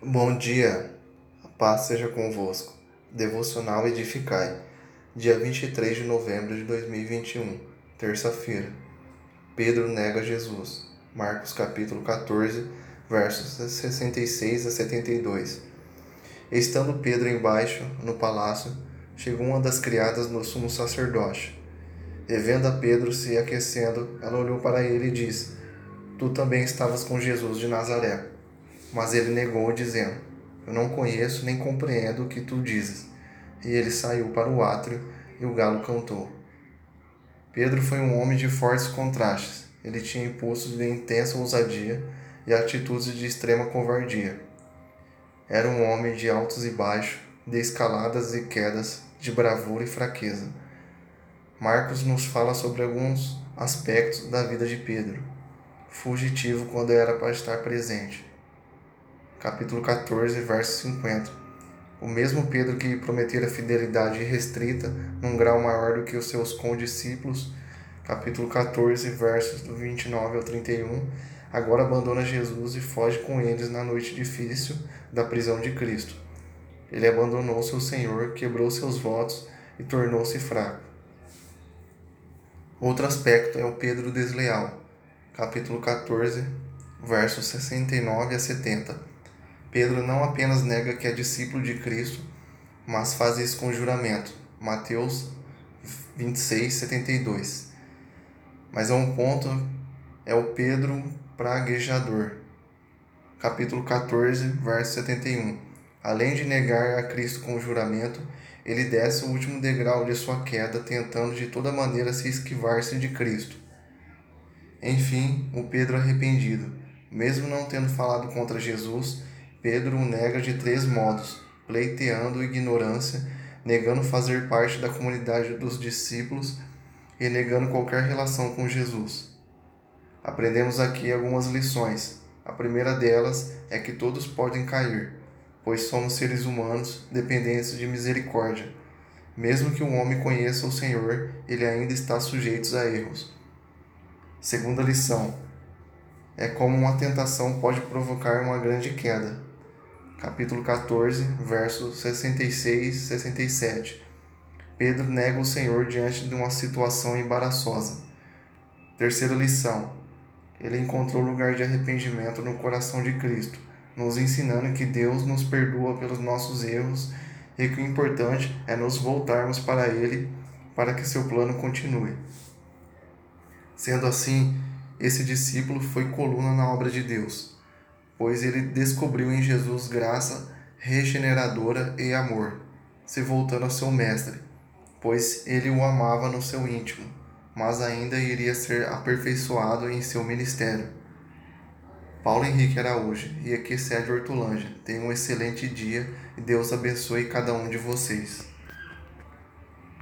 Bom dia, a paz seja convosco. Devocional Edificai, dia 23 de novembro de 2021, terça-feira. Pedro nega Jesus. Marcos capítulo 14, versos 66 a 72. Estando Pedro embaixo, no palácio, chegou uma das criadas do sumo sacerdote. E vendo a Pedro se aquecendo, ela olhou para ele e disse: Tu também estavas com Jesus de Nazaré. Mas ele negou, dizendo: Eu não conheço nem compreendo o que tu dizes. E ele saiu para o átrio e o galo cantou. Pedro foi um homem de fortes contrastes. Ele tinha impulsos de intensa ousadia e atitudes de extrema covardia. Era um homem de altos e baixos, de escaladas e quedas, de bravura e fraqueza. Marcos nos fala sobre alguns aspectos da vida de Pedro, fugitivo quando era para estar presente capítulo 14, verso 50. O mesmo Pedro que prometera fidelidade restrita num grau maior do que os seus condiscípulos, capítulo 14, versos do 29 ao 31, agora abandona Jesus e foge com eles na noite difícil da prisão de Cristo. Ele abandonou seu Senhor, quebrou seus votos e tornou-se fraco. Outro aspecto é o Pedro desleal, capítulo 14, versos 69 a 70. Pedro não apenas nega que é discípulo de Cristo, mas faz isso com juramento. Mateus 26, 72. Mas é um ponto, é o Pedro praguejador. Capítulo 14, verso 71. Além de negar a Cristo com juramento, ele desce o último degrau de sua queda, tentando de toda maneira se esquivar-se de Cristo. Enfim, o Pedro arrependido, mesmo não tendo falado contra Jesus, Pedro o nega de três modos: pleiteando ignorância, negando fazer parte da comunidade dos discípulos e negando qualquer relação com Jesus. Aprendemos aqui algumas lições. A primeira delas é que todos podem cair, pois somos seres humanos dependentes de misericórdia. Mesmo que um homem conheça o Senhor, ele ainda está sujeito a erros. Segunda lição: é como uma tentação pode provocar uma grande queda capítulo 14, versos 66 e 67. Pedro nega o Senhor diante de uma situação embaraçosa. Terceira lição. Ele encontrou lugar de arrependimento no coração de Cristo, nos ensinando que Deus nos perdoa pelos nossos erros e que o importante é nos voltarmos para Ele para que seu plano continue. Sendo assim, esse discípulo foi coluna na obra de Deus pois ele descobriu em Jesus graça regeneradora e amor, se voltando ao seu mestre, pois ele o amava no seu íntimo, mas ainda iria ser aperfeiçoado em seu ministério. Paulo Henrique Araújo e aqui Sérgio Hortolândia. Tenham um excelente dia e Deus abençoe cada um de vocês.